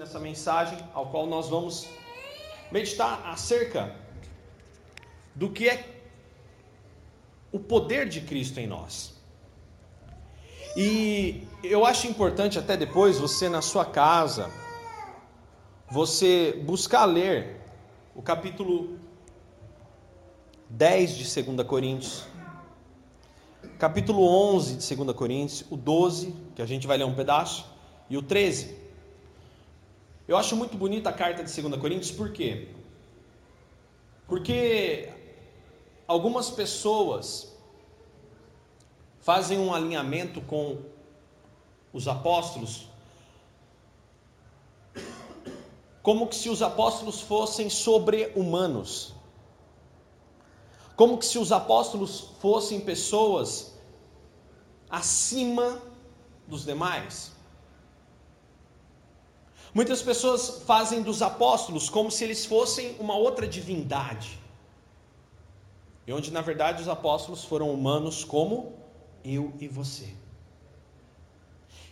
nessa mensagem, ao qual nós vamos meditar acerca do que é o poder de Cristo em nós. E eu acho importante até depois você na sua casa você buscar ler o capítulo 10 de 2 Coríntios, capítulo 11 de 2 Coríntios, o 12, que a gente vai ler um pedaço, e o 13. Eu acho muito bonita a carta de 2 Coríntios, por quê? Porque algumas pessoas fazem um alinhamento com os apóstolos, como que se os apóstolos fossem sobre-humanos, como que se os apóstolos fossem pessoas acima dos demais. Muitas pessoas fazem dos apóstolos como se eles fossem uma outra divindade. E onde na verdade os apóstolos foram humanos como eu e você.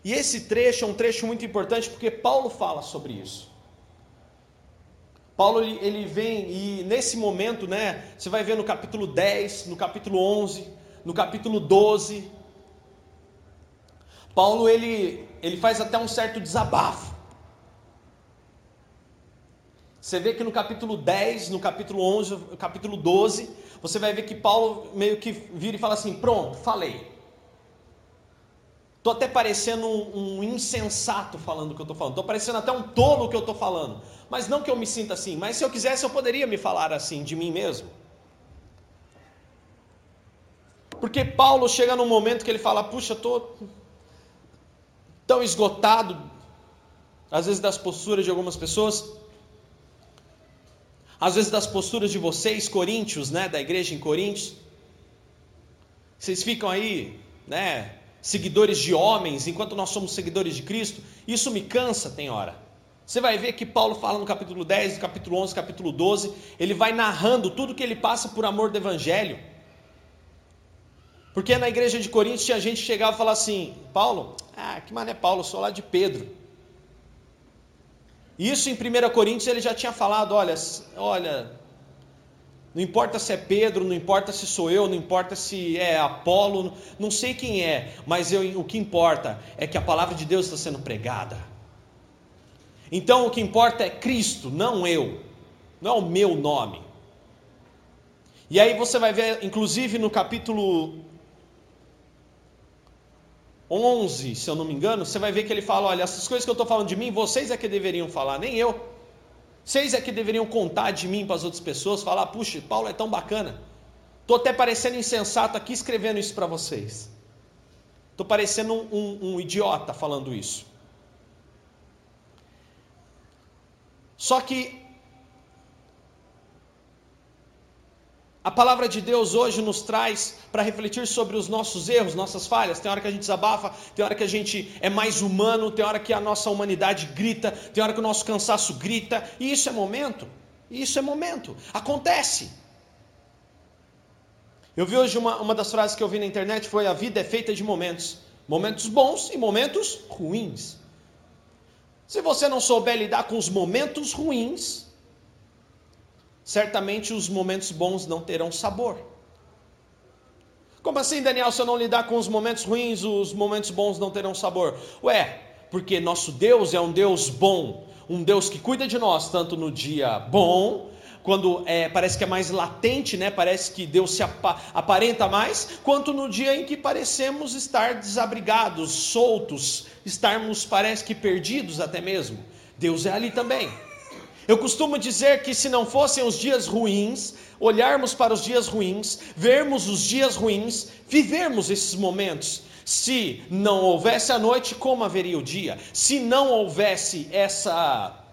E esse trecho é um trecho muito importante porque Paulo fala sobre isso. Paulo ele, vem e nesse momento, né, você vai ver no capítulo 10, no capítulo 11, no capítulo 12, Paulo ele, ele faz até um certo desabafo. Você vê que no capítulo 10, no capítulo 11, no capítulo 12, você vai ver que Paulo meio que vira e fala assim: Pronto, falei. Estou até parecendo um, um, insensato falando o que eu estou falando. Estou parecendo até um tolo o que eu estou falando. Mas não que eu me sinta assim. Mas se eu quisesse, eu poderia me falar assim de mim mesmo. Porque Paulo chega num momento que ele fala: Puxa, estou tão esgotado, às vezes das posturas de algumas pessoas, às vezes das posturas de vocês, coríntios, né, da igreja em Coríntios. Vocês ficam aí, né, seguidores de homens, enquanto nós somos seguidores de Cristo, isso me cansa, tem hora. Você vai ver que Paulo fala no capítulo 10, no capítulo 11, capítulo 12, ele vai narrando tudo que ele passa por amor do evangelho. Porque na igreja de Coríntios tinha gente que chegava e falava assim: Paulo, ah, que mané Paulo, eu sou lá de Pedro. Isso em 1 Coríntios ele já tinha falado: olha, olha, não importa se é Pedro, não importa se sou eu, não importa se é Apolo, não sei quem é, mas eu, o que importa é que a palavra de Deus está sendo pregada. Então o que importa é Cristo, não eu, não é o meu nome. E aí você vai ver, inclusive no capítulo 11, se eu não me engano, você vai ver que ele fala: olha, essas coisas que eu estou falando de mim, vocês é que deveriam falar, nem eu. Vocês é que deveriam contar de mim para as outras pessoas, falar: puxa, Paulo é tão bacana. Estou até parecendo insensato aqui escrevendo isso para vocês. Estou parecendo um, um, um idiota falando isso. Só que A palavra de Deus hoje nos traz para refletir sobre os nossos erros, nossas falhas. Tem hora que a gente desabafa, tem hora que a gente é mais humano, tem hora que a nossa humanidade grita, tem hora que o nosso cansaço grita, e isso é momento. Isso é momento. Acontece. Eu vi hoje uma, uma das frases que eu vi na internet foi: a vida é feita de momentos. Momentos bons e momentos ruins. Se você não souber lidar com os momentos ruins, certamente os momentos bons não terão sabor. Como assim, Daniel, se eu não lidar com os momentos ruins, os momentos bons não terão sabor? Ué, porque nosso Deus é um Deus bom, um Deus que cuida de nós, tanto no dia bom, quando é, parece que é mais latente, né? parece que Deus se apa aparenta mais, quanto no dia em que parecemos estar desabrigados, soltos, estarmos, parece que perdidos até mesmo. Deus é ali também. Eu costumo dizer que se não fossem os dias ruins, olharmos para os dias ruins, vermos os dias ruins, vivermos esses momentos. Se não houvesse a noite, como haveria o dia? Se não houvesse essa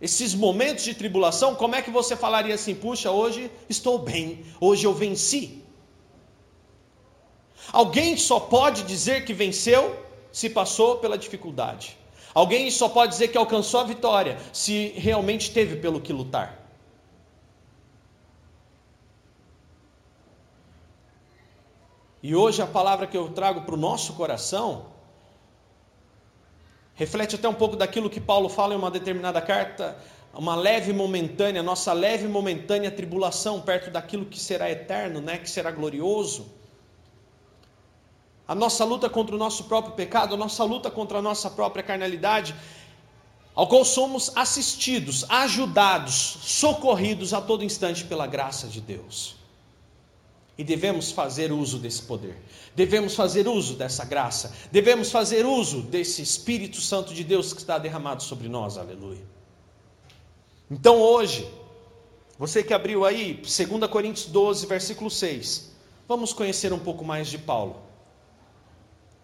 esses momentos de tribulação, como é que você falaria assim: "Puxa, hoje estou bem, hoje eu venci"? Alguém só pode dizer que venceu se passou pela dificuldade. Alguém só pode dizer que alcançou a vitória se realmente teve pelo que lutar. E hoje a palavra que eu trago para o nosso coração Reflete até um pouco daquilo que Paulo fala em uma determinada carta, uma leve momentânea, nossa leve momentânea tribulação perto daquilo que será eterno, né, que será glorioso. A nossa luta contra o nosso próprio pecado, a nossa luta contra a nossa própria carnalidade, ao qual somos assistidos, ajudados, socorridos a todo instante pela graça de Deus. E devemos fazer uso desse poder, devemos fazer uso dessa graça, devemos fazer uso desse Espírito Santo de Deus que está derramado sobre nós, aleluia. Então hoje, você que abriu aí, 2 Coríntios 12, versículo 6, vamos conhecer um pouco mais de Paulo,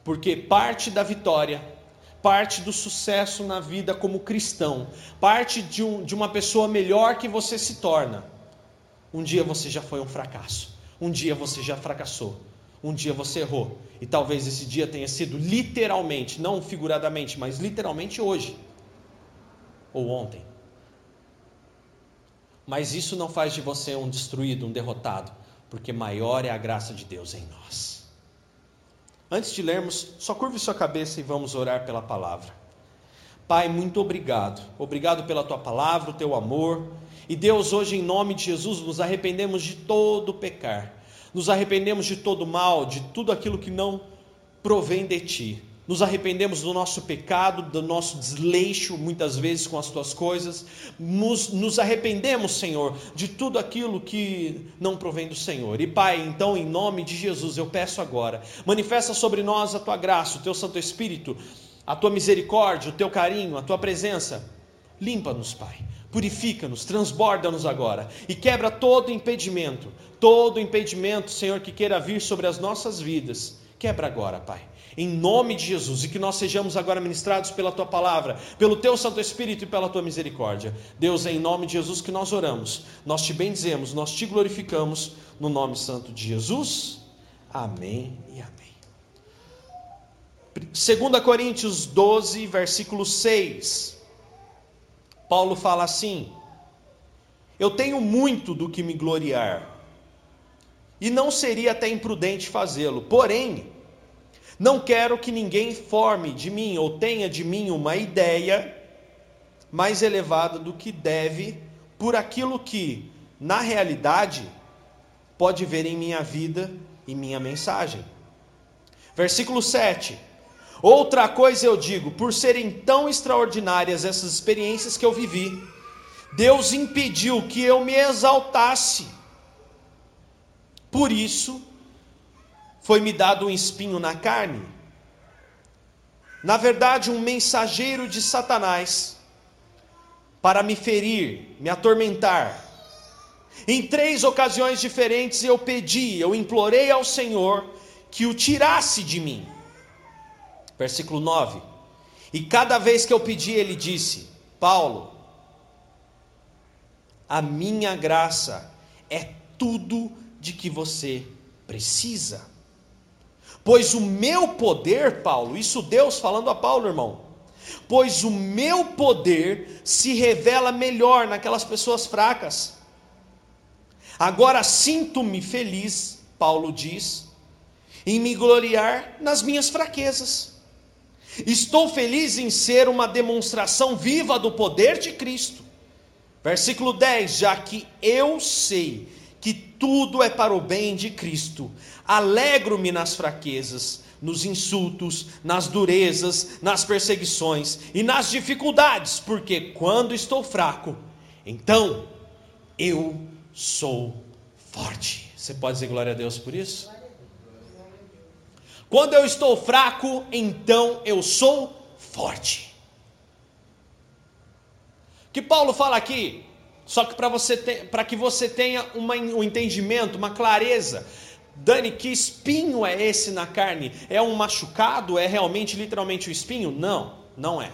porque parte da vitória, parte do sucesso na vida como cristão, parte de, um, de uma pessoa melhor que você se torna, um dia você já foi um fracasso. Um dia você já fracassou. Um dia você errou. E talvez esse dia tenha sido literalmente, não figuradamente, mas literalmente hoje. Ou ontem. Mas isso não faz de você um destruído, um derrotado, porque maior é a graça de Deus em nós. Antes de lermos, só curve sua cabeça e vamos orar pela palavra. Pai, muito obrigado. Obrigado pela tua palavra, o teu amor. E Deus, hoje, em nome de Jesus, nos arrependemos de todo pecar, nos arrependemos de todo mal, de tudo aquilo que não provém de ti. Nos arrependemos do nosso pecado, do nosso desleixo, muitas vezes com as tuas coisas. Nos, nos, arrependemos, Senhor, de tudo aquilo que não provém do Senhor. E Pai, então, em nome de Jesus, eu peço agora, manifesta sobre nós a tua graça, o teu Santo Espírito, a tua misericórdia, o teu carinho, a tua presença. Limpa-nos, Pai. Purifica-nos, transborda-nos agora e quebra todo impedimento, todo impedimento, Senhor, que queira vir sobre as nossas vidas. Quebra agora, Pai. Em nome de Jesus, e que nós sejamos agora ministrados pela tua palavra, pelo teu Santo Espírito e pela tua misericórdia. Deus, é em nome de Jesus que nós oramos, nós te bendizemos, nós te glorificamos, no nome santo de Jesus. Amém e amém. 2 Coríntios 12, versículo 6. Paulo fala assim: Eu tenho muito do que me gloriar, e não seria até imprudente fazê-lo, porém, não quero que ninguém forme de mim ou tenha de mim uma ideia mais elevada do que deve, por aquilo que, na realidade, pode ver em minha vida e minha mensagem. Versículo 7. Outra coisa eu digo, por serem tão extraordinárias essas experiências que eu vivi, Deus impediu que eu me exaltasse. Por isso, foi-me dado um espinho na carne. Na verdade, um mensageiro de Satanás, para me ferir, me atormentar. Em três ocasiões diferentes eu pedi, eu implorei ao Senhor que o tirasse de mim. Versículo 9. E cada vez que eu pedi, ele disse: Paulo, a minha graça é tudo de que você precisa. Pois o meu poder, Paulo, isso Deus falando a Paulo, irmão. Pois o meu poder se revela melhor naquelas pessoas fracas. Agora sinto-me feliz, Paulo diz, em me gloriar nas minhas fraquezas Estou feliz em ser uma demonstração viva do poder de Cristo. Versículo 10: Já que eu sei que tudo é para o bem de Cristo, alegro-me nas fraquezas, nos insultos, nas durezas, nas perseguições e nas dificuldades, porque quando estou fraco, então eu sou forte. Você pode dizer glória a Deus por isso? Quando eu estou fraco, então eu sou forte. O que Paulo fala aqui, só que para que você tenha uma, um entendimento, uma clareza. Dani, que espinho é esse na carne? É um machucado? É realmente literalmente o um espinho? Não, não é.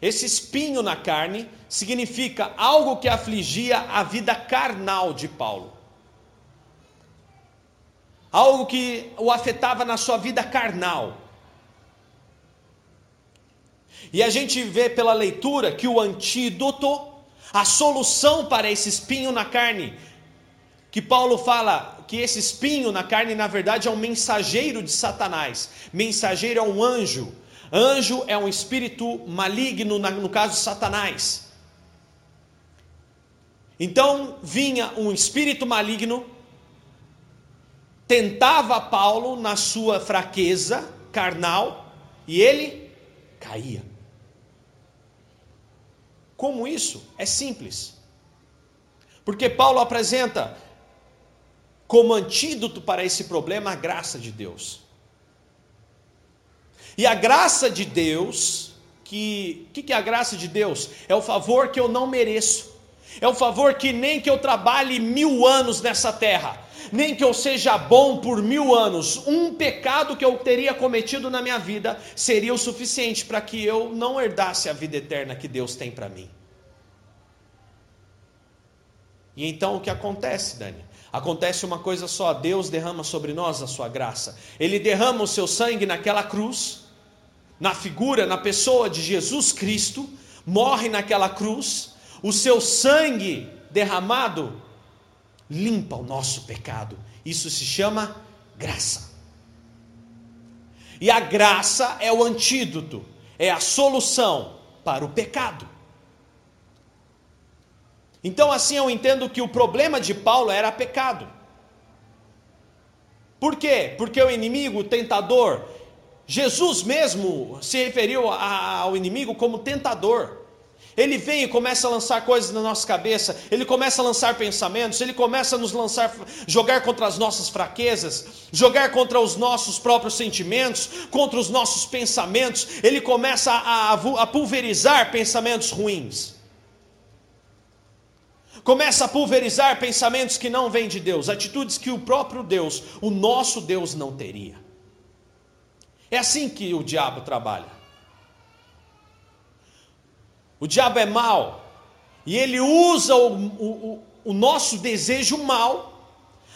Esse espinho na carne significa algo que afligia a vida carnal de Paulo algo que o afetava na sua vida carnal. E a gente vê pela leitura que o antídoto, a solução para esse espinho na carne, que Paulo fala que esse espinho na carne, na verdade, é um mensageiro de Satanás. Mensageiro é um anjo. Anjo é um espírito maligno, no caso Satanás. Então vinha um espírito maligno, tentava Paulo na sua fraqueza carnal e ele caía. Como isso? É simples. Porque Paulo apresenta como antídoto para esse problema a graça de Deus. E a graça de Deus, que que, que é a graça de Deus? É o favor que eu não mereço. É o favor que nem que eu trabalhe mil anos nessa terra, nem que eu seja bom por mil anos, um pecado que eu teria cometido na minha vida seria o suficiente para que eu não herdasse a vida eterna que Deus tem para mim. E então o que acontece, Dani? Acontece uma coisa só: Deus derrama sobre nós a sua graça. Ele derrama o seu sangue naquela cruz, na figura, na pessoa de Jesus Cristo, morre naquela cruz, o seu sangue derramado limpa o nosso pecado. Isso se chama graça. E a graça é o antídoto, é a solução para o pecado. Então, assim, eu entendo que o problema de Paulo era pecado. Por quê? Porque o inimigo, o tentador, Jesus mesmo se referiu ao inimigo como tentador. Ele vem e começa a lançar coisas na nossa cabeça, ele começa a lançar pensamentos, ele começa a nos lançar, jogar contra as nossas fraquezas, jogar contra os nossos próprios sentimentos, contra os nossos pensamentos, ele começa a, a, a pulverizar pensamentos ruins. Começa a pulverizar pensamentos que não vêm de Deus, atitudes que o próprio Deus, o nosso Deus, não teria. É assim que o diabo trabalha. O diabo é mau e ele usa o, o, o nosso desejo mal,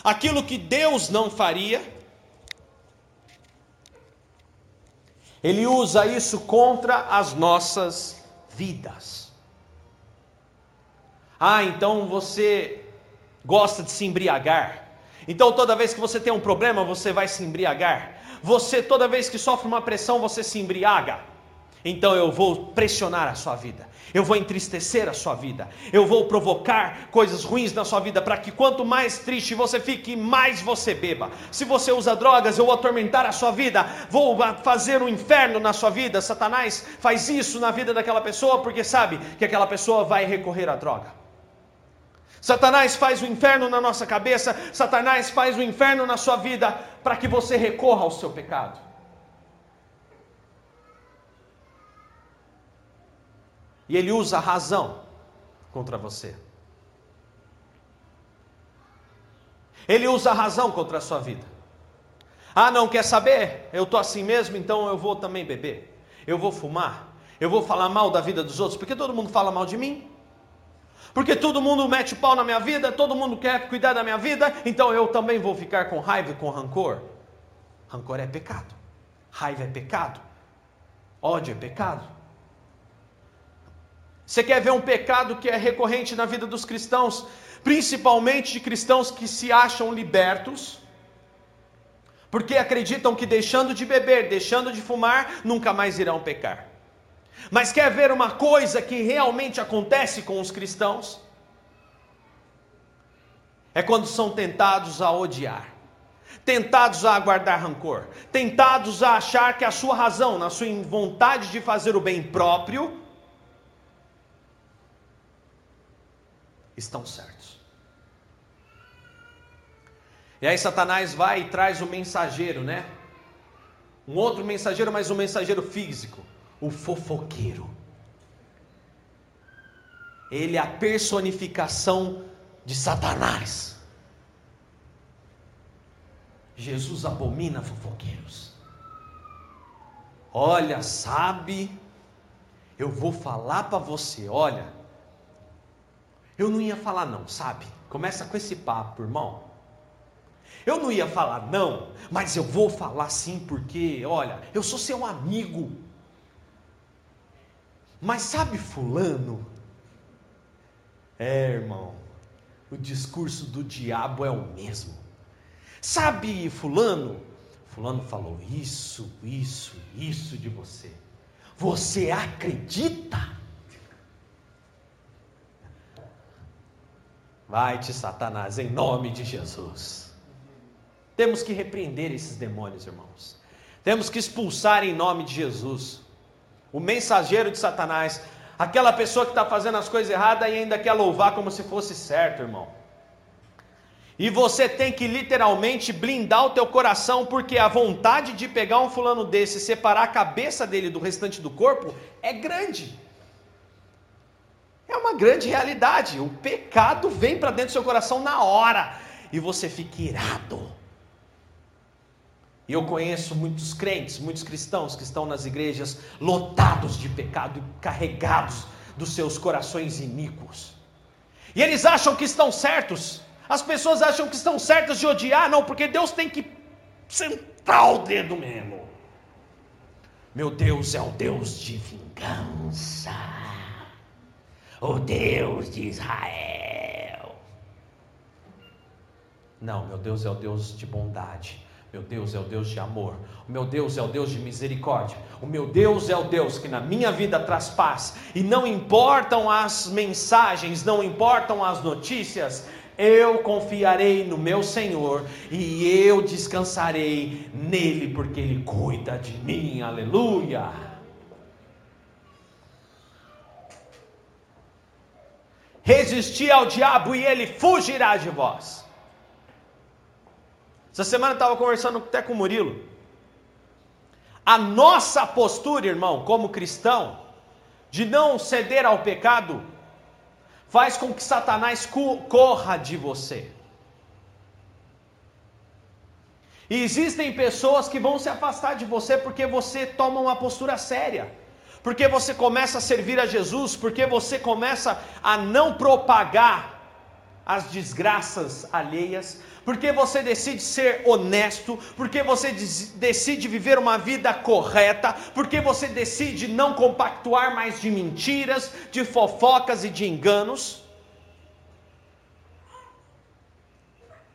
aquilo que Deus não faria, ele usa isso contra as nossas vidas. Ah, então você gosta de se embriagar. Então toda vez que você tem um problema, você vai se embriagar. Você toda vez que sofre uma pressão, você se embriaga. Então eu vou pressionar a sua vida eu vou entristecer a sua vida, eu vou provocar coisas ruins na sua vida, para que quanto mais triste você fique, mais você beba. Se você usa drogas, eu vou atormentar a sua vida, vou fazer um inferno na sua vida. Satanás faz isso na vida daquela pessoa porque sabe que aquela pessoa vai recorrer à droga. Satanás faz o inferno na nossa cabeça, Satanás faz o inferno na sua vida para que você recorra ao seu pecado. E ele usa a razão contra você. Ele usa a razão contra a sua vida. Ah, não quer saber? Eu estou assim mesmo, então eu vou também beber. Eu vou fumar. Eu vou falar mal da vida dos outros, porque todo mundo fala mal de mim. Porque todo mundo mete pau na minha vida, todo mundo quer cuidar da minha vida, então eu também vou ficar com raiva e com rancor. Rancor é pecado. Raiva é pecado. Ódio é pecado. Você quer ver um pecado que é recorrente na vida dos cristãos, principalmente de cristãos que se acham libertos, porque acreditam que deixando de beber, deixando de fumar, nunca mais irão pecar. Mas quer ver uma coisa que realmente acontece com os cristãos? É quando são tentados a odiar, tentados a guardar rancor, tentados a achar que a sua razão, na sua vontade de fazer o bem próprio, estão certos. E aí Satanás vai e traz o mensageiro, né? Um outro mensageiro, mas um mensageiro físico, o fofoqueiro. Ele é a personificação de Satanás. Jesus abomina fofoqueiros. Olha, sabe, eu vou falar para você, olha, eu não ia falar não, sabe? Começa com esse papo, irmão. Eu não ia falar não, mas eu vou falar sim porque, olha, eu sou seu amigo. Mas sabe fulano? É, irmão, o discurso do diabo é o mesmo. Sabe fulano? Fulano falou isso, isso, isso de você. Você acredita? Vai-te, Satanás, em nome de Jesus. Temos que repreender esses demônios, irmãos. Temos que expulsar em nome de Jesus. O mensageiro de Satanás, aquela pessoa que está fazendo as coisas erradas e ainda quer louvar como se fosse certo, irmão. E você tem que literalmente blindar o teu coração, porque a vontade de pegar um fulano desse e separar a cabeça dele do restante do corpo é grande. É uma grande realidade. O pecado vem para dentro do seu coração na hora e você fica irado. E eu conheço muitos crentes, muitos cristãos que estão nas igrejas lotados de pecado e carregados dos seus corações iníquos. E eles acham que estão certos, as pessoas acham que estão certas de odiar, não, porque Deus tem que sentar o dedo mesmo. Meu Deus é o Deus de vingança, o Deus de Israel. Não, meu Deus é o Deus de bondade. Meu Deus é o Deus de amor. O meu Deus é o Deus de misericórdia. O meu Deus é o Deus que na minha vida traz paz. E não importam as mensagens, não importam as notícias, eu confiarei no meu Senhor e eu descansarei nele, porque ele cuida de mim. Aleluia. Resisti ao diabo e ele fugirá de vós. Essa semana eu estava conversando até com o Murilo. A nossa postura, irmão, como cristão, de não ceder ao pecado, faz com que Satanás corra de você. E existem pessoas que vão se afastar de você porque você toma uma postura séria, porque você começa a servir a Jesus, porque você começa a não propagar as desgraças alheias, porque você decide ser honesto, porque você decide viver uma vida correta, porque você decide não compactuar mais de mentiras, de fofocas e de enganos.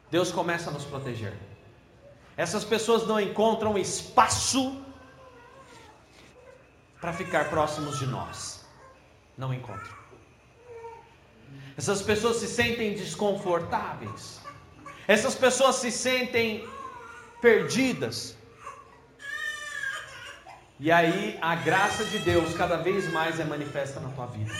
Deus começa a nos proteger. Essas pessoas não encontram espaço para ficar próximos de nós. Não encontram. Essas pessoas se sentem desconfortáveis. Essas pessoas se sentem perdidas. E aí a graça de Deus cada vez mais é manifesta na tua vida.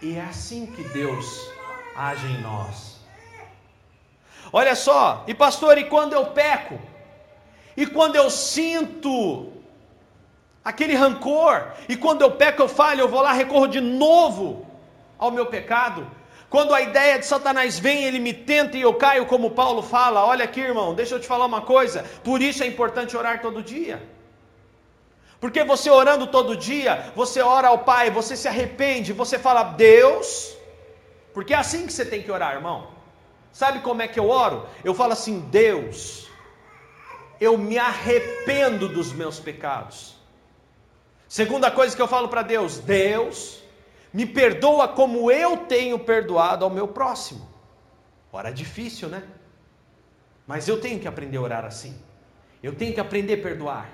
E é assim que Deus age em nós. Olha só, e pastor, e quando eu peco? E quando eu sinto aquele rancor, e quando eu peco, eu falho, eu vou lá, recorro de novo ao meu pecado. Quando a ideia de Satanás vem, ele me tenta e eu caio, como Paulo fala. Olha aqui, irmão, deixa eu te falar uma coisa. Por isso é importante orar todo dia. Porque você orando todo dia, você ora ao Pai, você se arrepende, você fala, Deus, porque é assim que você tem que orar, irmão. Sabe como é que eu oro? Eu falo assim, Deus, eu me arrependo dos meus pecados. Segunda coisa que eu falo para Deus: Deus, me perdoa como eu tenho perdoado ao meu próximo. Ora, é difícil, né? Mas eu tenho que aprender a orar assim. Eu tenho que aprender a perdoar.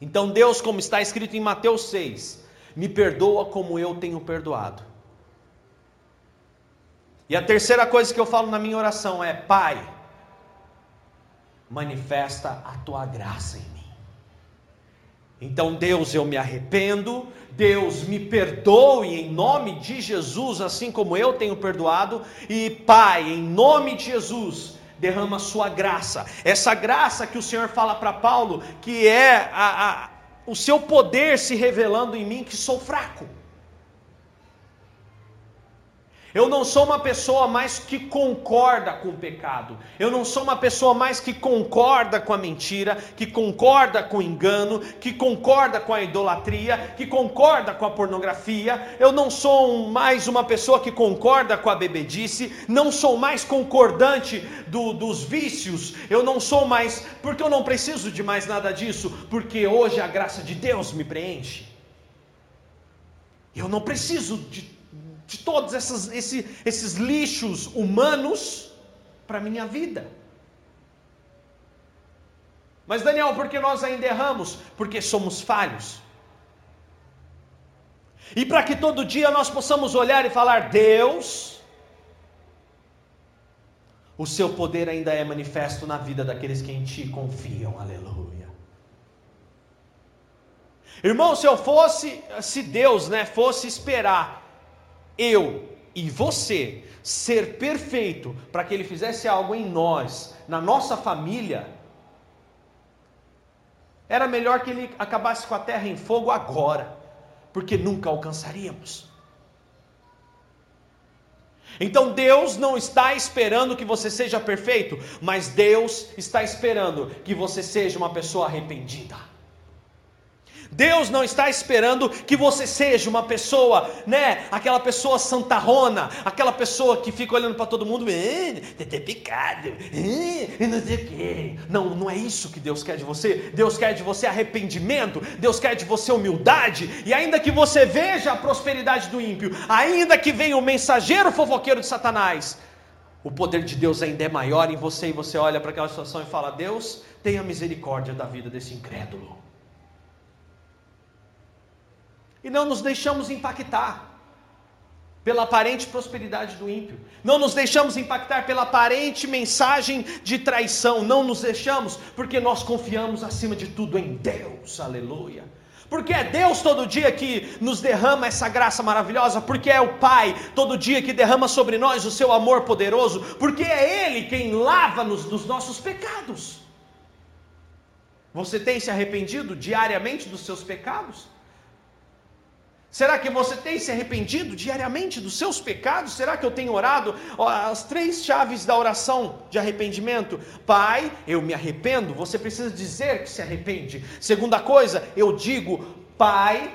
Então, Deus, como está escrito em Mateus 6, me perdoa como eu tenho perdoado. E a terceira coisa que eu falo na minha oração é: Pai, manifesta a tua graça em então, Deus, eu me arrependo, Deus, me perdoe em nome de Jesus, assim como eu tenho perdoado, e Pai, em nome de Jesus, derrama a sua graça. Essa graça que o Senhor fala para Paulo, que é a, a, o seu poder se revelando em mim, que sou fraco. Eu não sou uma pessoa mais que concorda com o pecado. Eu não sou uma pessoa mais que concorda com a mentira, que concorda com o engano, que concorda com a idolatria, que concorda com a pornografia. Eu não sou mais uma pessoa que concorda com a bebedice. Não sou mais concordante do, dos vícios. Eu não sou mais, porque eu não preciso de mais nada disso, porque hoje a graça de Deus me preenche. Eu não preciso de de todos esses, esses, lixos humanos para a minha vida. Mas Daniel, por que nós ainda erramos? Porque somos falhos. E para que todo dia nós possamos olhar e falar: Deus, o seu poder ainda é manifesto na vida daqueles que em ti confiam. Aleluia. Irmão, se eu fosse, se Deus, né, fosse esperar eu e você ser perfeito para que ele fizesse algo em nós, na nossa família, era melhor que ele acabasse com a terra em fogo agora porque nunca alcançaríamos. Então Deus não está esperando que você seja perfeito, mas Deus está esperando que você seja uma pessoa arrependida. Deus não está esperando que você seja uma pessoa, né? Aquela pessoa santarrona, aquela pessoa que fica olhando para todo mundo, eh, tem pecado, eh, não sei o quê. Não, não é isso que Deus quer de você. Deus quer de você arrependimento, Deus quer de você humildade, e ainda que você veja a prosperidade do ímpio, ainda que venha o mensageiro fofoqueiro de Satanás, o poder de Deus ainda é maior em você e você olha para aquela situação e fala: Deus, tenha misericórdia da vida desse incrédulo e não nos deixamos impactar pela aparente prosperidade do ímpio, não nos deixamos impactar pela aparente mensagem de traição, não nos deixamos, porque nós confiamos acima de tudo em Deus, aleluia. Porque é Deus todo dia que nos derrama essa graça maravilhosa, porque é o Pai todo dia que derrama sobre nós o seu amor poderoso, porque é Ele quem lava-nos dos nossos pecados. Você tem se arrependido diariamente dos seus pecados? Será que você tem se arrependido diariamente dos seus pecados? Será que eu tenho orado? As três chaves da oração de arrependimento. Pai, eu me arrependo. Você precisa dizer que se arrepende. Segunda coisa, eu digo, Pai,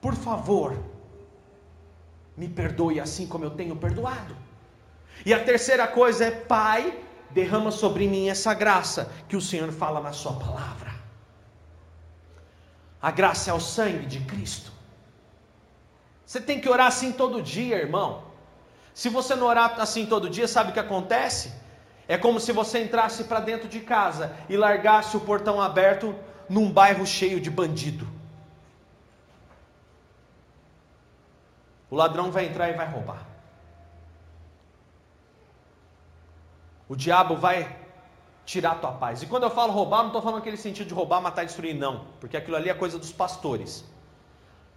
por favor, me perdoe assim como eu tenho perdoado. E a terceira coisa é, Pai, derrama sobre mim essa graça que o Senhor fala na Sua palavra. A graça é o sangue de Cristo. Você tem que orar assim todo dia, irmão. Se você não orar assim todo dia, sabe o que acontece? É como se você entrasse para dentro de casa e largasse o portão aberto num bairro cheio de bandido. O ladrão vai entrar e vai roubar. O diabo vai tirar tua paz. E quando eu falo roubar, não estou falando aquele sentido de roubar, matar e destruir, não. Porque aquilo ali é coisa dos pastores.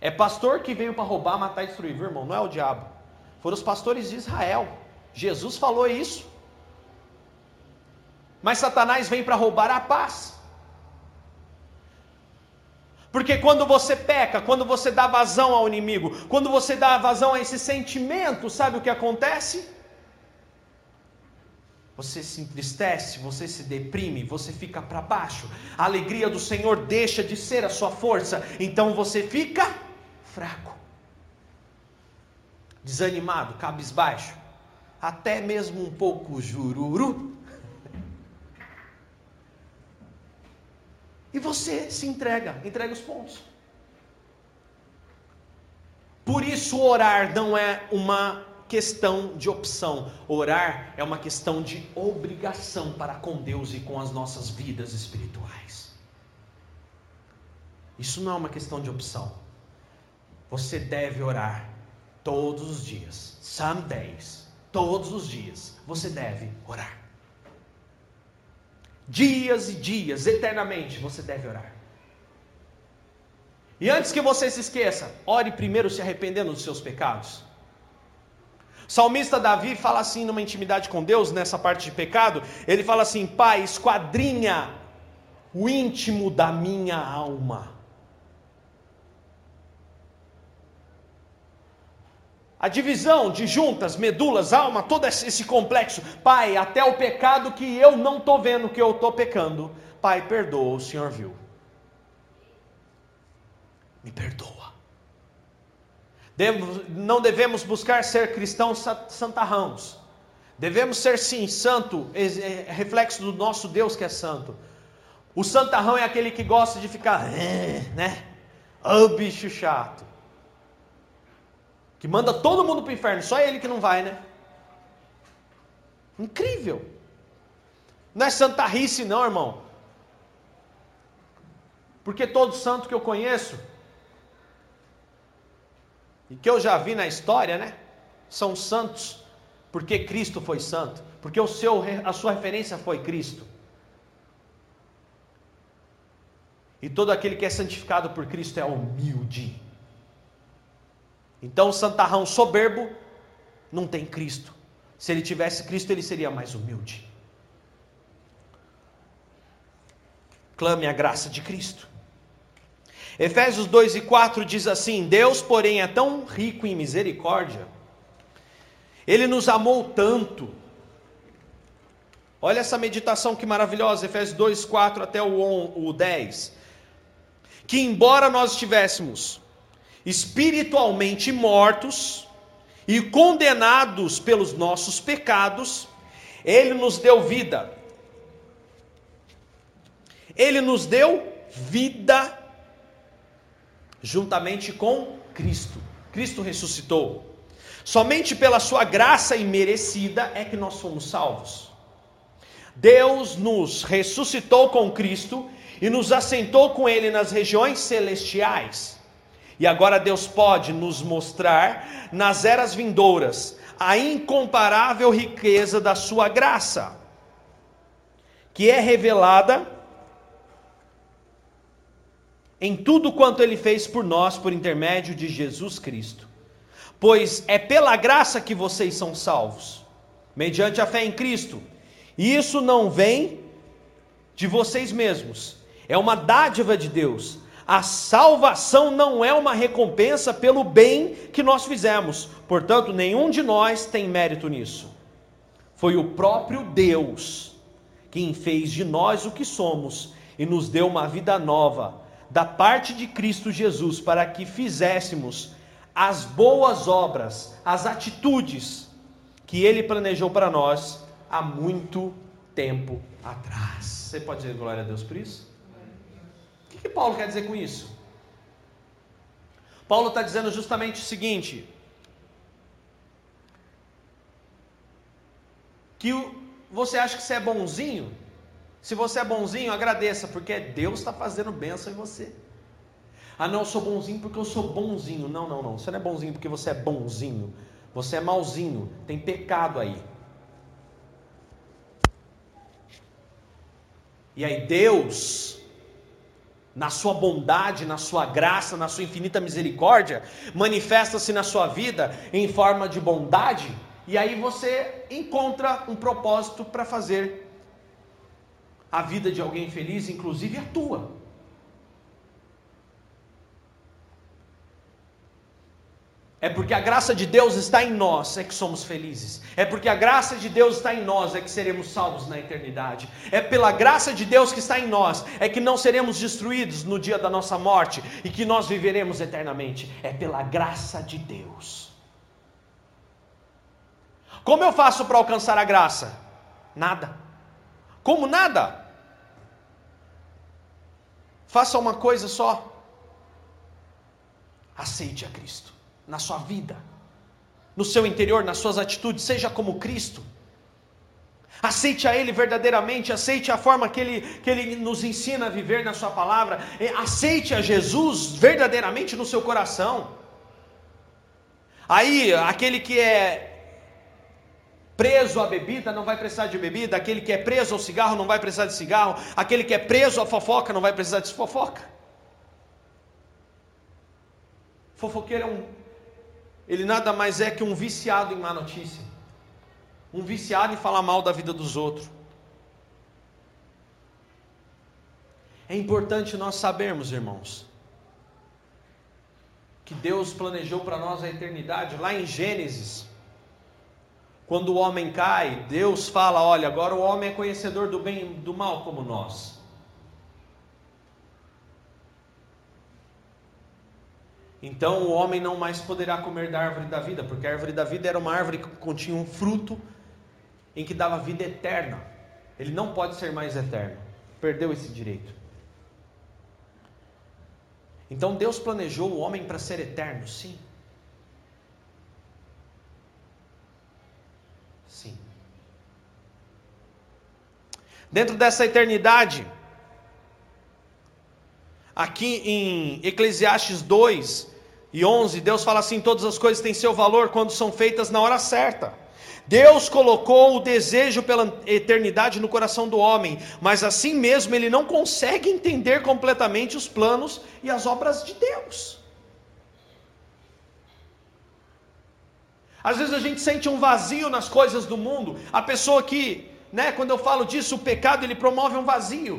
É pastor que veio para roubar, matar e destruir, viu, irmão? Não é o diabo. Foram os pastores de Israel. Jesus falou isso. Mas Satanás vem para roubar a paz. Porque quando você peca, quando você dá vazão ao inimigo, quando você dá vazão a esse sentimento, sabe o que acontece? Você se entristece, você se deprime, você fica para baixo. A alegria do Senhor deixa de ser a sua força, então você fica fraco, desanimado, cabisbaixo, até mesmo um pouco jururu. E você se entrega, entrega os pontos. Por isso, orar não é uma questão de opção. Orar é uma questão de obrigação para com Deus e com as nossas vidas espirituais. Isso não é uma questão de opção. Você deve orar todos os dias. Some days, todos os dias, você deve orar. Dias e dias, eternamente, você deve orar. E antes que você se esqueça, ore primeiro se arrependendo dos seus pecados salmista Davi fala assim numa intimidade com Deus, nessa parte de pecado, ele fala assim: Pai, esquadrinha o íntimo da minha alma. A divisão de juntas, medulas, alma, todo esse complexo. Pai, até o pecado que eu não estou vendo que eu estou pecando. Pai, perdoa, o Senhor viu. Me perdoa não devemos buscar ser cristãos santarrãos. Devemos ser sim santo, é, reflexo do nosso Deus que é santo. O santarrão é aquele que gosta de ficar, né? Ô oh, bicho chato. Que manda todo mundo para o inferno, só ele que não vai, né? Incrível. Não é santarrice, não, irmão. Porque todo santo que eu conheço, e que eu já vi na história, né? São santos porque Cristo foi santo, porque o seu, a sua referência foi Cristo. E todo aquele que é santificado por Cristo é humilde. Então, o santarrão soberbo não tem Cristo. Se ele tivesse Cristo, ele seria mais humilde. Clame a graça de Cristo. Efésios 2 e 4 diz assim: Deus, porém, é tão rico em misericórdia, Ele nos amou tanto. Olha essa meditação que maravilhosa, Efésios 2, 4 até o 10. Que embora nós estivéssemos espiritualmente mortos e condenados pelos nossos pecados, Ele nos deu vida. Ele nos deu vida juntamente com Cristo. Cristo ressuscitou. Somente pela sua graça imerecida é que nós fomos salvos. Deus nos ressuscitou com Cristo e nos assentou com Ele nas regiões celestiais. E agora Deus pode nos mostrar nas eras vindouras a incomparável riqueza da sua graça, que é revelada em tudo quanto ele fez por nós por intermédio de Jesus Cristo. Pois é pela graça que vocês são salvos, mediante a fé em Cristo. E isso não vem de vocês mesmos, é uma dádiva de Deus a salvação não é uma recompensa pelo bem que nós fizemos, portanto, nenhum de nós tem mérito nisso. Foi o próprio Deus quem fez de nós o que somos e nos deu uma vida nova, da parte de Cristo Jesus, para que fizéssemos as boas obras, as atitudes que Ele planejou para nós há muito tempo atrás. Você pode dizer glória a Deus por isso? que Paulo quer dizer com isso? Paulo está dizendo justamente o seguinte: que você acha que você é bonzinho? Se você é bonzinho, agradeça, porque Deus está fazendo bênção em você. Ah, não, eu sou bonzinho porque eu sou bonzinho. Não, não, não. Você não é bonzinho porque você é bonzinho. Você é malzinho. Tem pecado aí. E aí Deus na sua bondade, na sua graça, na sua infinita misericórdia, manifesta-se na sua vida em forma de bondade, e aí você encontra um propósito para fazer a vida de alguém feliz, inclusive a tua. É porque a graça de Deus está em nós, é que somos felizes. É porque a graça de Deus está em nós, é que seremos salvos na eternidade. É pela graça de Deus que está em nós, é que não seremos destruídos no dia da nossa morte e que nós viveremos eternamente. É pela graça de Deus. Como eu faço para alcançar a graça? Nada. Como nada? Faça uma coisa só. Aceite a Cristo na sua vida, no seu interior, nas suas atitudes, seja como Cristo. Aceite a Ele verdadeiramente, aceite a forma que Ele, que Ele nos ensina a viver na Sua palavra, aceite a Jesus verdadeiramente no seu coração. Aí, aquele que é preso à bebida não vai precisar de bebida, aquele que é preso ao cigarro não vai precisar de cigarro, aquele que é preso à fofoca não vai precisar de fofoca. Fofoqueiro é um ele nada mais é que um viciado em má notícia, um viciado em falar mal da vida dos outros. É importante nós sabermos, irmãos, que Deus planejou para nós a eternidade lá em Gênesis. Quando o homem cai, Deus fala: olha, agora o homem é conhecedor do bem e do mal como nós. Então o homem não mais poderá comer da árvore da vida, porque a árvore da vida era uma árvore que continha um fruto em que dava vida eterna. Ele não pode ser mais eterno. Perdeu esse direito. Então Deus planejou o homem para ser eterno, sim. Dentro dessa eternidade, aqui em Eclesiastes 2 e 11, Deus fala assim: todas as coisas têm seu valor quando são feitas na hora certa. Deus colocou o desejo pela eternidade no coração do homem, mas assim mesmo ele não consegue entender completamente os planos e as obras de Deus. Às vezes a gente sente um vazio nas coisas do mundo. A pessoa que, né, quando eu falo disso, o pecado ele promove um vazio.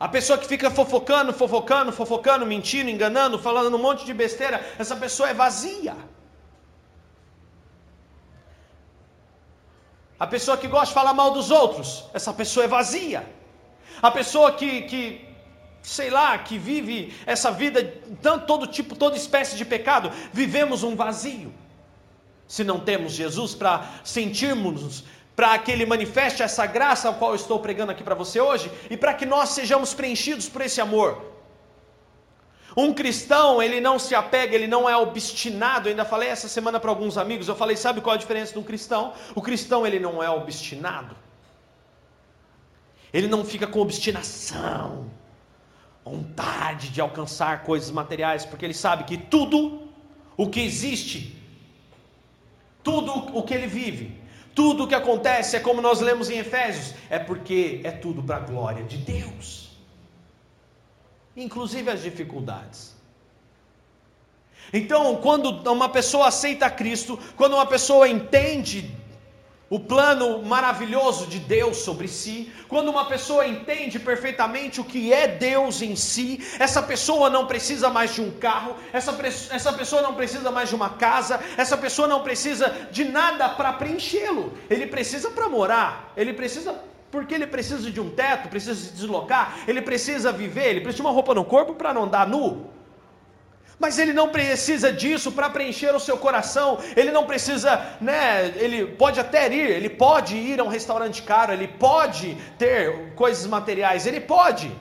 A pessoa que fica fofocando, fofocando, fofocando, mentindo, enganando, falando um monte de besteira, essa pessoa é vazia. A pessoa que gosta de falar mal dos outros, essa pessoa é vazia. A pessoa que, que sei lá, que vive essa vida, tanto, todo tipo, toda espécie de pecado, vivemos um vazio. Se não temos Jesus para sentirmos, para que Ele manifeste essa graça ao qual eu estou pregando aqui para você hoje, e para que nós sejamos preenchidos por esse amor. Um cristão, ele não se apega, ele não é obstinado. Eu ainda falei essa semana para alguns amigos, eu falei, sabe qual a diferença de um cristão? O cristão, ele não é obstinado. Ele não fica com obstinação, vontade de alcançar coisas materiais, porque ele sabe que tudo o que existe, tudo o que ele vive, tudo o que acontece, é como nós lemos em Efésios, é porque é tudo para a glória de Deus inclusive as dificuldades. Então, quando uma pessoa aceita Cristo, quando uma pessoa entende o plano maravilhoso de Deus sobre si, quando uma pessoa entende perfeitamente o que é Deus em si, essa pessoa não precisa mais de um carro, essa, essa pessoa não precisa mais de uma casa, essa pessoa não precisa de nada para preenchê-lo, ele precisa para morar, ele precisa porque ele precisa de um teto, precisa se deslocar, ele precisa viver, ele precisa de uma roupa no corpo para não andar nu. Mas ele não precisa disso para preencher o seu coração. Ele não precisa, né? Ele pode até ir, ele pode ir a um restaurante caro, ele pode ter coisas materiais, ele pode.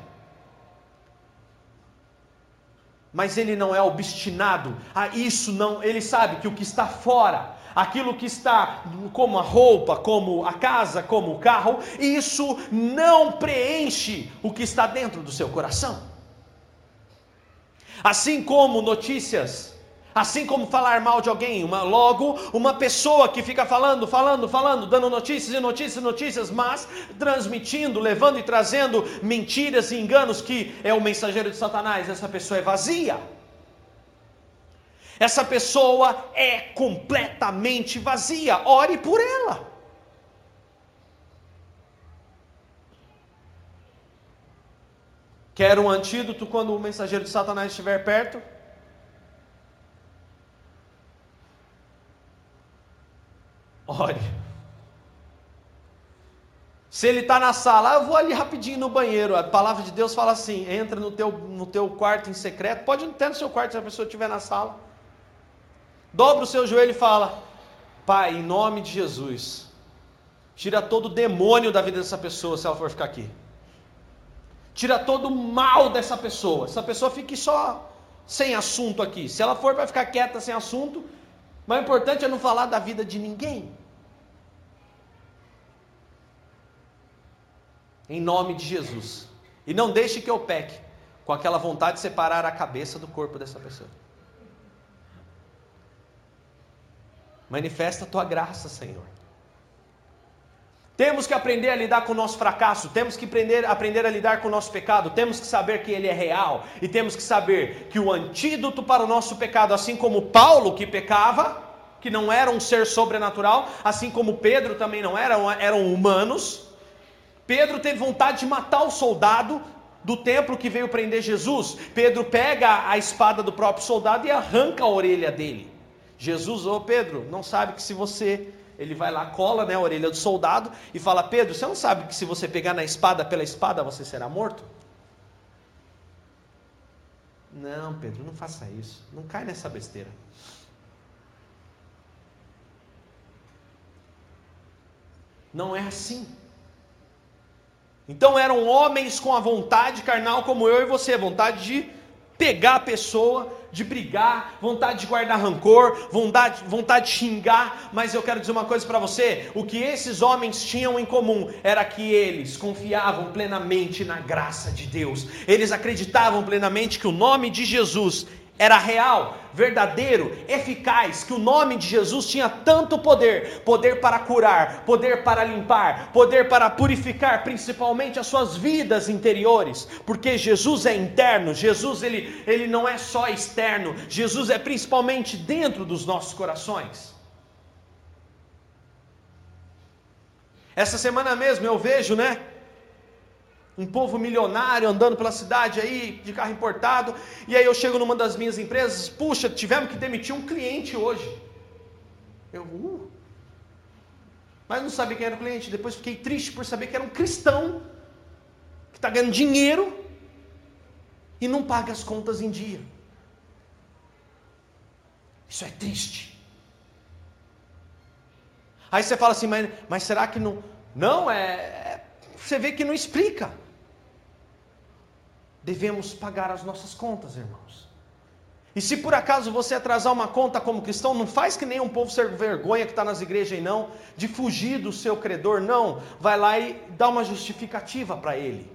Mas ele não é obstinado a isso, não. Ele sabe que o que está fora aquilo que está como a roupa, como a casa, como o carro, isso não preenche o que está dentro do seu coração. Assim como notícias, assim como falar mal de alguém, uma, logo uma pessoa que fica falando, falando, falando, dando notícias e notícias e notícias, mas transmitindo, levando e trazendo mentiras e enganos que é o mensageiro de Satanás, essa pessoa é vazia. Essa pessoa é completamente vazia. Ore por ela. Quer um antídoto quando o mensageiro de Satanás estiver perto? Ore. Se ele está na sala, eu vou ali rapidinho no banheiro. A palavra de Deus fala assim: entra no teu, no teu quarto em secreto. Pode entrar no seu quarto se a pessoa estiver na sala dobra o seu joelho e fala: Pai, em nome de Jesus, tira todo o demônio da vida dessa pessoa se ela for ficar aqui. Tira todo o mal dessa pessoa. Essa pessoa fique só sem assunto aqui. Se ela for, vai ficar quieta sem assunto. Mas o importante é não falar da vida de ninguém. Em nome de Jesus. E não deixe que eu peque com aquela vontade de separar a cabeça do corpo dessa pessoa. Manifesta a tua graça, Senhor. Temos que aprender a lidar com o nosso fracasso, temos que aprender, aprender a lidar com o nosso pecado, temos que saber que ele é real e temos que saber que o antídoto para o nosso pecado, assim como Paulo que pecava, que não era um ser sobrenatural, assim como Pedro também não era, eram humanos. Pedro teve vontade de matar o soldado do templo que veio prender Jesus. Pedro pega a espada do próprio soldado e arranca a orelha dele. Jesus, ô Pedro, não sabe que se você. Ele vai lá, cola né, a orelha do soldado e fala: Pedro, você não sabe que se você pegar na espada pela espada você será morto? Não, Pedro, não faça isso. Não cai nessa besteira. Não é assim. Então eram homens com a vontade carnal como eu e você, vontade de pegar a pessoa, de brigar, vontade de guardar rancor, vontade, vontade de xingar, mas eu quero dizer uma coisa para você: o que esses homens tinham em comum era que eles confiavam plenamente na graça de Deus, eles acreditavam plenamente que o nome de Jesus era real, verdadeiro, eficaz, que o nome de Jesus tinha tanto poder poder para curar, poder para limpar, poder para purificar, principalmente as suas vidas interiores, porque Jesus é interno, Jesus ele, ele não é só externo, Jesus é principalmente dentro dos nossos corações. Essa semana mesmo eu vejo, né? Um povo milionário andando pela cidade aí, de carro importado, e aí eu chego numa das minhas empresas, puxa, tivemos que demitir um cliente hoje. Eu, uh, mas não sabia quem era o cliente, depois fiquei triste por saber que era um cristão, que está ganhando dinheiro, e não paga as contas em dia. Isso é triste. Aí você fala assim, mas, mas será que não. Não, é, é você vê que não explica devemos pagar as nossas contas, irmãos. E se por acaso você atrasar uma conta como cristão, não faz que nem um povo ser vergonha que está nas igrejas, não, de fugir do seu credor, não. Vai lá e dá uma justificativa para ele.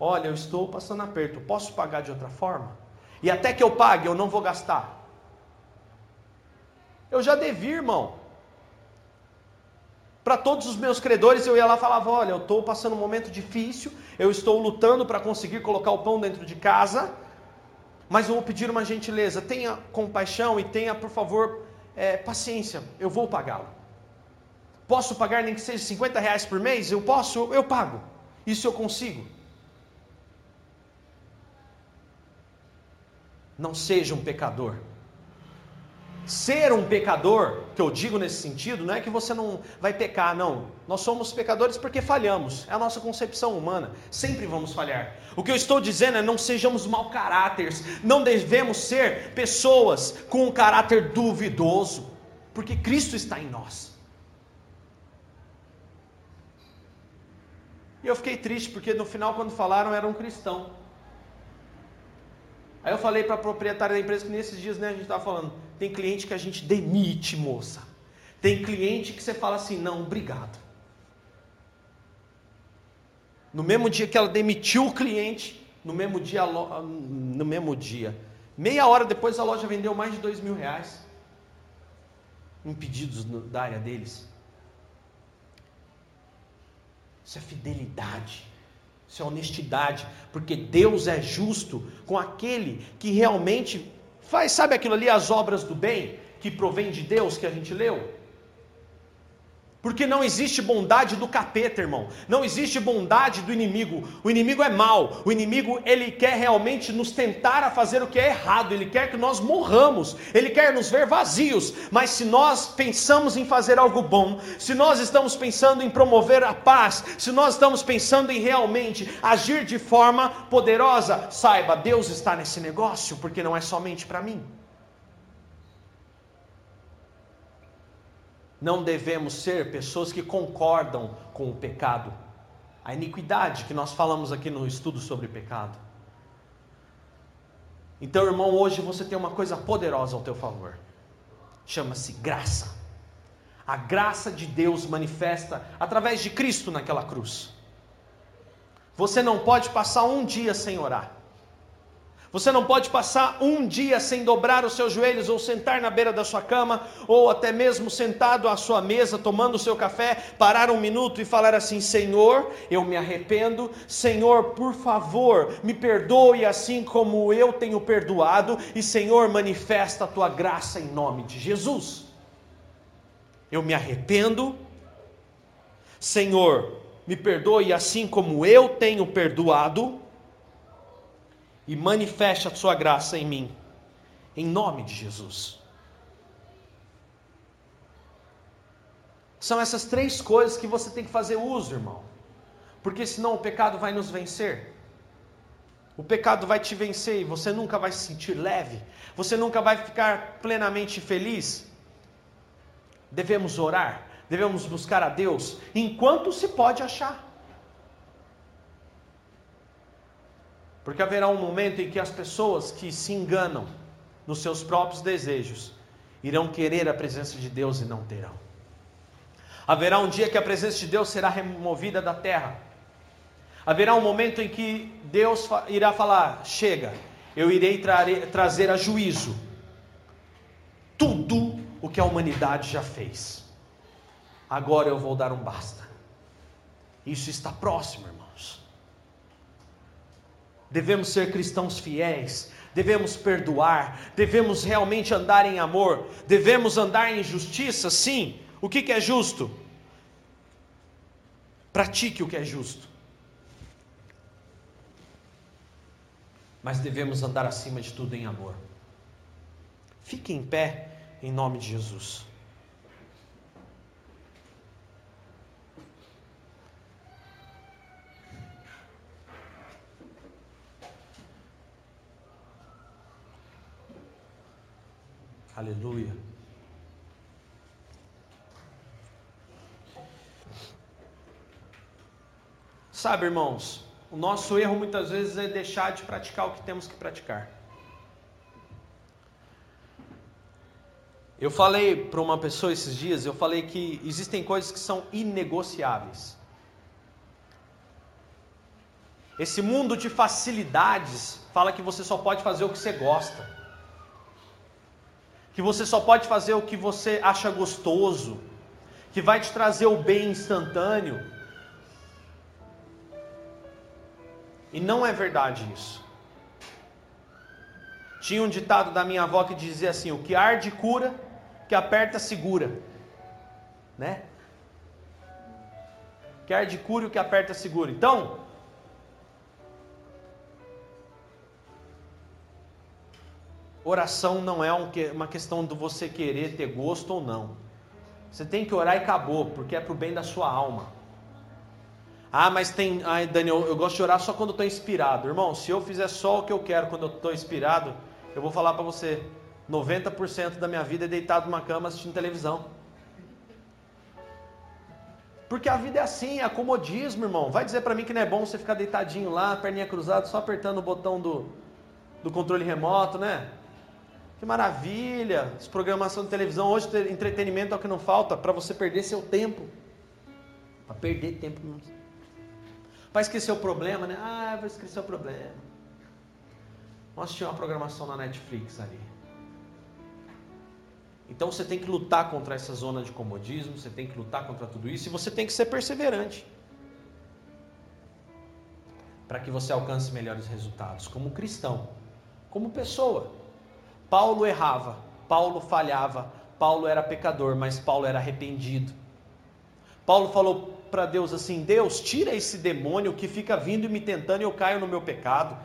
Olha, eu estou passando aperto, posso pagar de outra forma? E até que eu pague, eu não vou gastar. Eu já devi, irmão. Para todos os meus credores, eu ia lá e falava: Olha, eu estou passando um momento difícil, eu estou lutando para conseguir colocar o pão dentro de casa, mas eu vou pedir uma gentileza: tenha compaixão e tenha, por favor, é, paciência, eu vou pagá-lo. Posso pagar nem que seja 50 reais por mês? Eu posso, eu pago. Isso eu consigo. Não seja um pecador. Ser um pecador, que eu digo nesse sentido, não é que você não vai pecar, não. Nós somos pecadores porque falhamos. É a nossa concepção humana. Sempre vamos falhar. O que eu estou dizendo é não sejamos mau caráteres. Não devemos ser pessoas com um caráter duvidoso. Porque Cristo está em nós. E eu fiquei triste porque no final, quando falaram, era um cristão. Aí eu falei para a proprietária da empresa que nesses dias né, a gente estava falando, tem cliente que a gente demite, moça. Tem cliente que você fala assim, não, obrigado. No mesmo dia que ela demitiu o cliente, no mesmo dia, no mesmo dia, meia hora depois a loja vendeu mais de dois mil reais em pedidos da área deles. Isso é fidelidade. Isso é honestidade, porque Deus é justo com aquele que realmente faz, sabe aquilo ali, as obras do bem que provém de Deus que a gente leu? Porque não existe bondade do capeta, irmão. Não existe bondade do inimigo. O inimigo é mau. O inimigo, ele quer realmente nos tentar a fazer o que é errado. Ele quer que nós morramos. Ele quer nos ver vazios. Mas se nós pensamos em fazer algo bom, se nós estamos pensando em promover a paz, se nós estamos pensando em realmente agir de forma poderosa, saiba, Deus está nesse negócio, porque não é somente para mim. Não devemos ser pessoas que concordam com o pecado, a iniquidade que nós falamos aqui no estudo sobre pecado. Então, irmão, hoje você tem uma coisa poderosa ao teu favor. Chama-se graça. A graça de Deus manifesta através de Cristo naquela cruz. Você não pode passar um dia sem orar. Você não pode passar um dia sem dobrar os seus joelhos ou sentar na beira da sua cama ou até mesmo sentado à sua mesa tomando o seu café, parar um minuto e falar assim: Senhor, eu me arrependo. Senhor, por favor, me perdoe assim como eu tenho perdoado. E Senhor, manifesta a tua graça em nome de Jesus. Eu me arrependo. Senhor, me perdoe assim como eu tenho perdoado e manifeste a sua graça em mim, em nome de Jesus. São essas três coisas que você tem que fazer uso, irmão, porque senão o pecado vai nos vencer. O pecado vai te vencer e você nunca vai se sentir leve, você nunca vai ficar plenamente feliz. Devemos orar, devemos buscar a Deus enquanto se pode achar. Porque haverá um momento em que as pessoas que se enganam nos seus próprios desejos irão querer a presença de Deus e não terão. Haverá um dia que a presença de Deus será removida da terra. Haverá um momento em que Deus irá falar: chega, eu irei tra trazer a juízo tudo o que a humanidade já fez. Agora eu vou dar um basta. Isso está próximo, irmãos. Devemos ser cristãos fiéis, devemos perdoar, devemos realmente andar em amor, devemos andar em justiça, sim. O que, que é justo? Pratique o que é justo. Mas devemos andar acima de tudo em amor. Fique em pé em nome de Jesus. Aleluia. Sabe, irmãos, o nosso erro muitas vezes é deixar de praticar o que temos que praticar. Eu falei para uma pessoa esses dias, eu falei que existem coisas que são inegociáveis. Esse mundo de facilidades fala que você só pode fazer o que você gosta que você só pode fazer o que você acha gostoso, que vai te trazer o bem instantâneo. E não é verdade isso. Tinha um ditado da minha avó que dizia assim: o que arde cura, que aperta segura. Né? Que arde cura o que aperta segura. Então, Oração não é uma questão de você querer ter gosto ou não. Você tem que orar e acabou, porque é para o bem da sua alma. Ah, mas tem. Ai, Daniel, eu gosto de orar só quando estou inspirado. Irmão, se eu fizer só o que eu quero quando eu estou inspirado, eu vou falar para você: 90% da minha vida é deitado numa cama assistindo televisão. Porque a vida é assim, é acomodismo, irmão. Vai dizer para mim que não é bom você ficar deitadinho lá, perninha cruzada, só apertando o botão do, do controle remoto, né? Que maravilha! Essa programação de televisão, hoje entretenimento é o que não falta para você perder seu tempo. Para perder tempo. Para esquecer o problema, né? Ah, vou esquecer o problema. Vamos assistir uma programação na Netflix ali. Então você tem que lutar contra essa zona de comodismo, você tem que lutar contra tudo isso e você tem que ser perseverante. Para que você alcance melhores resultados como cristão, como pessoa. Paulo errava, Paulo falhava, Paulo era pecador, mas Paulo era arrependido. Paulo falou para Deus assim: Deus, tira esse demônio que fica vindo e me tentando e eu caio no meu pecado.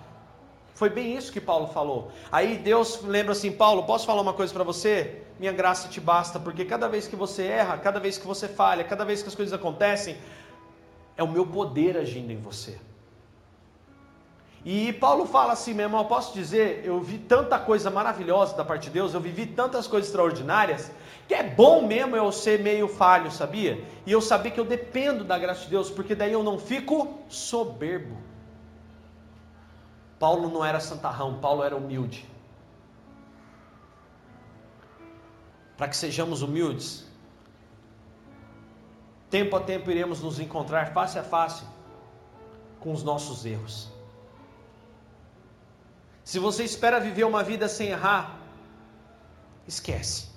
Foi bem isso que Paulo falou. Aí Deus lembra assim: Paulo, posso falar uma coisa para você? Minha graça te basta, porque cada vez que você erra, cada vez que você falha, cada vez que as coisas acontecem, é o meu poder agindo em você. E Paulo fala assim, meu irmão, posso dizer, eu vi tanta coisa maravilhosa da parte de Deus, eu vivi tantas coisas extraordinárias, que é bom mesmo eu ser meio falho, sabia? E eu saber que eu dependo da graça de Deus, porque daí eu não fico soberbo. Paulo não era santarrão, Paulo era humilde. Para que sejamos humildes, tempo a tempo iremos nos encontrar face a face com os nossos erros. Se você espera viver uma vida sem errar, esquece.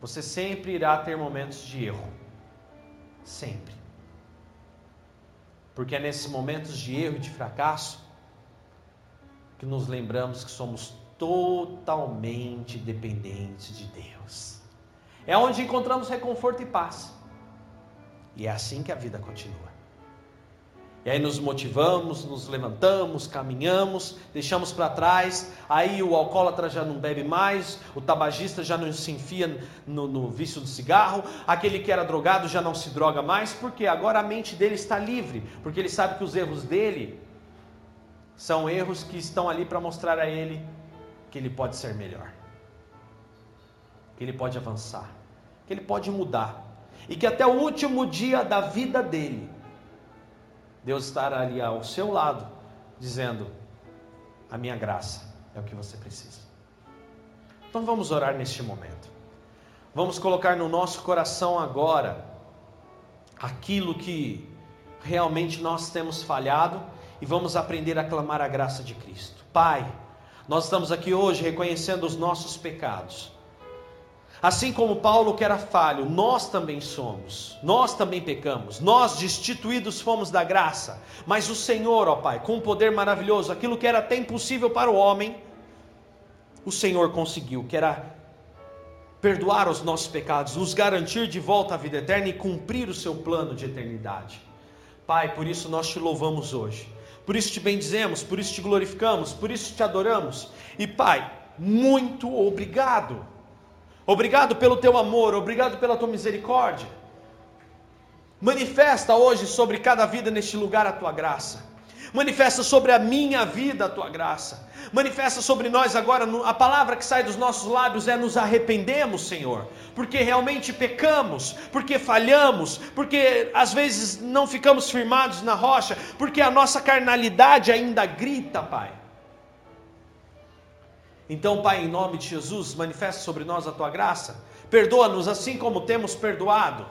Você sempre irá ter momentos de erro. Sempre. Porque é nesses momentos de erro e de fracasso que nos lembramos que somos totalmente dependentes de Deus. É onde encontramos reconforto e paz. E é assim que a vida continua. E aí nos motivamos, nos levantamos, caminhamos, deixamos para trás. Aí o alcoólatra já não bebe mais, o tabagista já não se enfia no, no, vício do cigarro, aquele que era drogado já não se droga mais, porque agora a mente dele está livre, porque ele sabe que os erros dele são erros que estão ali para mostrar a ele que ele pode ser melhor, que ele pode avançar, que ele pode mudar, e que até o último dia da vida dele Deus estará ali ao seu lado, dizendo: A minha graça é o que você precisa. Então vamos orar neste momento. Vamos colocar no nosso coração agora aquilo que realmente nós temos falhado e vamos aprender a clamar a graça de Cristo. Pai, nós estamos aqui hoje reconhecendo os nossos pecados. Assim como Paulo que era falho, nós também somos, nós também pecamos, nós destituídos fomos da graça, mas o Senhor, ó Pai, com um poder maravilhoso, aquilo que era até impossível para o homem, o Senhor conseguiu, que era perdoar os nossos pecados, nos garantir de volta a vida eterna e cumprir o seu plano de eternidade. Pai, por isso nós te louvamos hoje, por isso te bendizemos, por isso te glorificamos, por isso te adoramos. E Pai, muito obrigado. Obrigado pelo teu amor, obrigado pela tua misericórdia. Manifesta hoje sobre cada vida neste lugar a tua graça. Manifesta sobre a minha vida a tua graça. Manifesta sobre nós agora, a palavra que sai dos nossos lábios é nos arrependemos, Senhor, porque realmente pecamos, porque falhamos, porque às vezes não ficamos firmados na rocha, porque a nossa carnalidade ainda grita, Pai. Então, Pai, em nome de Jesus, manifesta sobre nós a tua graça, perdoa-nos assim como temos perdoado.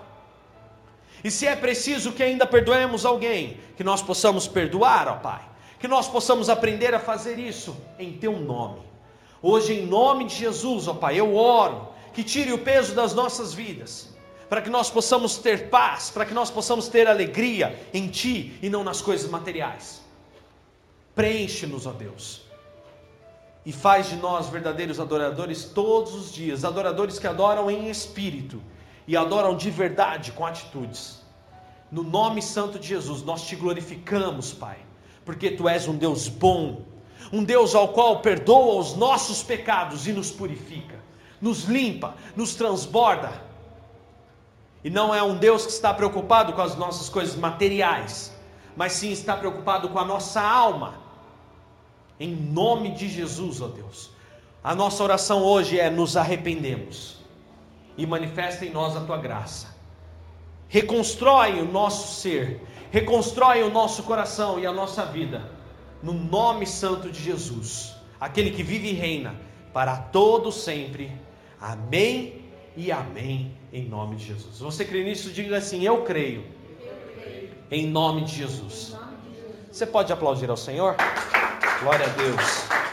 E se é preciso que ainda perdoemos alguém, que nós possamos perdoar, ó Pai que nós possamos aprender a fazer isso em Teu nome. Hoje, em nome de Jesus, ó Pai, eu oro que tire o peso das nossas vidas, para que nós possamos ter paz, para que nós possamos ter alegria em Ti e não nas coisas materiais. Preenche-nos, ó Deus, e faz de nós verdadeiros adoradores todos os dias, adoradores que adoram em espírito e adoram de verdade com atitudes. No nome santo de Jesus, nós te glorificamos, Pai porque tu és um Deus bom, um Deus ao qual perdoa os nossos pecados e nos purifica, nos limpa, nos transborda. E não é um Deus que está preocupado com as nossas coisas materiais, mas sim está preocupado com a nossa alma. Em nome de Jesus, ó Deus. A nossa oração hoje é: nos arrependemos e manifesta em nós a tua graça. Reconstrói o nosso ser reconstrói o nosso coração e a nossa vida, no nome santo de Jesus, aquele que vive e reina para todo sempre. Amém e amém, em nome de Jesus. Você crê nisso? Diga assim: Eu creio, em nome de Jesus. Você pode aplaudir ao Senhor? Glória a Deus.